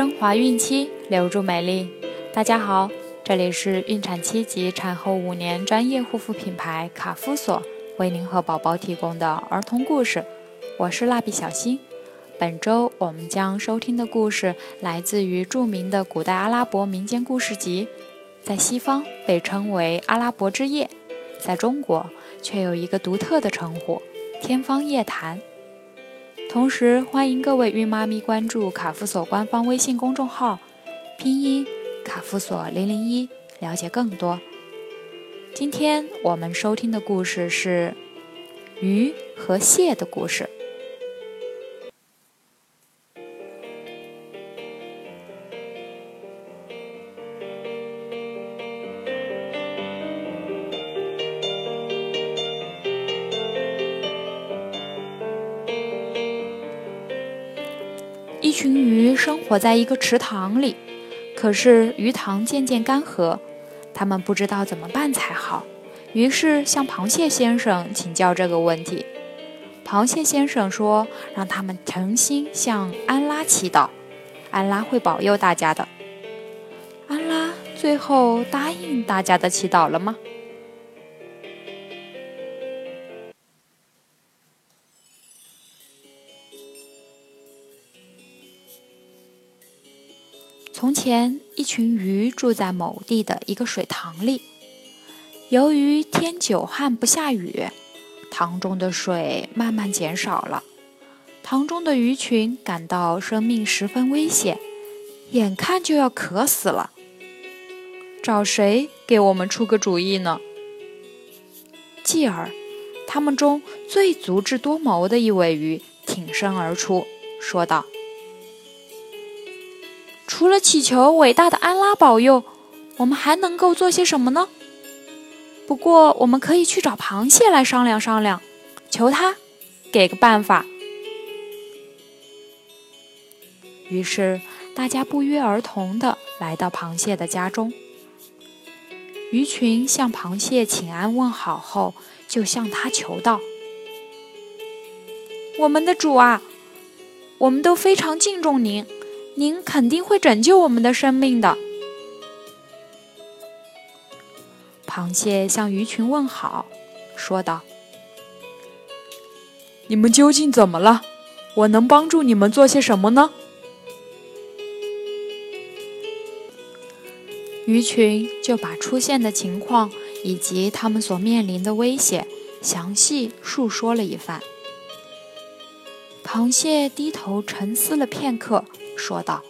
升华孕期，留住美丽。大家好，这里是孕产期及产后五年专业护肤品牌卡夫索为您和宝宝提供的儿童故事。我是蜡笔小新。本周我们将收听的故事来自于著名的古代阿拉伯民间故事集，在西方被称为《阿拉伯之夜》，在中国却有一个独特的称呼——《天方夜谭》。同时，欢迎各位孕妈咪关注卡夫索官方微信公众号，拼音卡夫索零零一，了解更多。今天我们收听的故事是鱼和蟹的故事。一群鱼生活在一个池塘里，可是鱼塘渐渐干涸，他们不知道怎么办才好，于是向螃蟹先生请教这个问题。螃蟹先生说：“让他们诚心向安拉祈祷，安拉会保佑大家的。”安拉最后答应大家的祈祷了吗？从前，一群鱼住在某地的一个水塘里。由于天久旱不下雨，塘中的水慢慢减少了。塘中的鱼群感到生命十分危险，眼看就要渴死了。找谁给我们出个主意呢？继而，他们中最足智多谋的一尾鱼挺身而出，说道。除了祈求伟大的安拉保佑，我们还能够做些什么呢？不过，我们可以去找螃蟹来商量商量，求他给个办法。于是，大家不约而同地来到螃蟹的家中。鱼群向螃蟹请安问好后，就向他求道：“我们的主啊，我们都非常敬重您。”您肯定会拯救我们的生命的。螃蟹向鱼群问好，说道：“你们究竟怎么了？我能帮助你们做些什么呢？”鱼群就把出现的情况以及他们所面临的危险详细述说了一番。螃蟹低头沉思了片刻。说道：“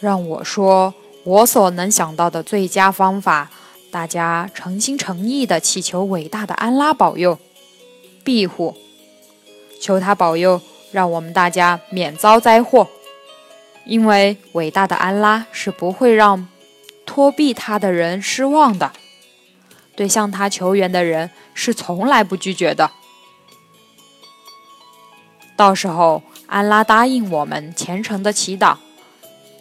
让我说，我所能想到的最佳方法，大家诚心诚意的祈求伟大的安拉保佑、庇护，求他保佑，让我们大家免遭灾祸。因为伟大的安拉是不会让托庇他的人失望的，对向他求援的人是从来不拒绝的。到时候。”安拉答应我们虔诚的祈祷，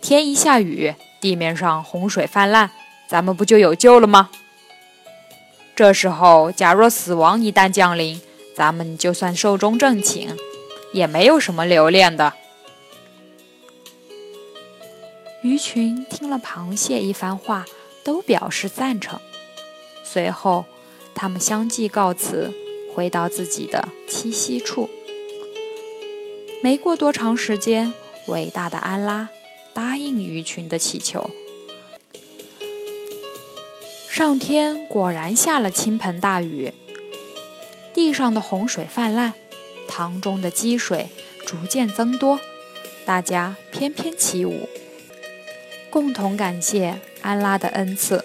天一下雨，地面上洪水泛滥，咱们不就有救了吗？这时候，假若死亡一旦降临，咱们就算寿终正寝，也没有什么留恋的。鱼群听了螃蟹一番话，都表示赞成。随后，他们相继告辞，回到自己的栖息处。没过多长时间，伟大的安拉答应鱼群的祈求，上天果然下了倾盆大雨，地上的洪水泛滥，塘中的积水逐渐增多，大家翩翩起舞，共同感谢安拉的恩赐。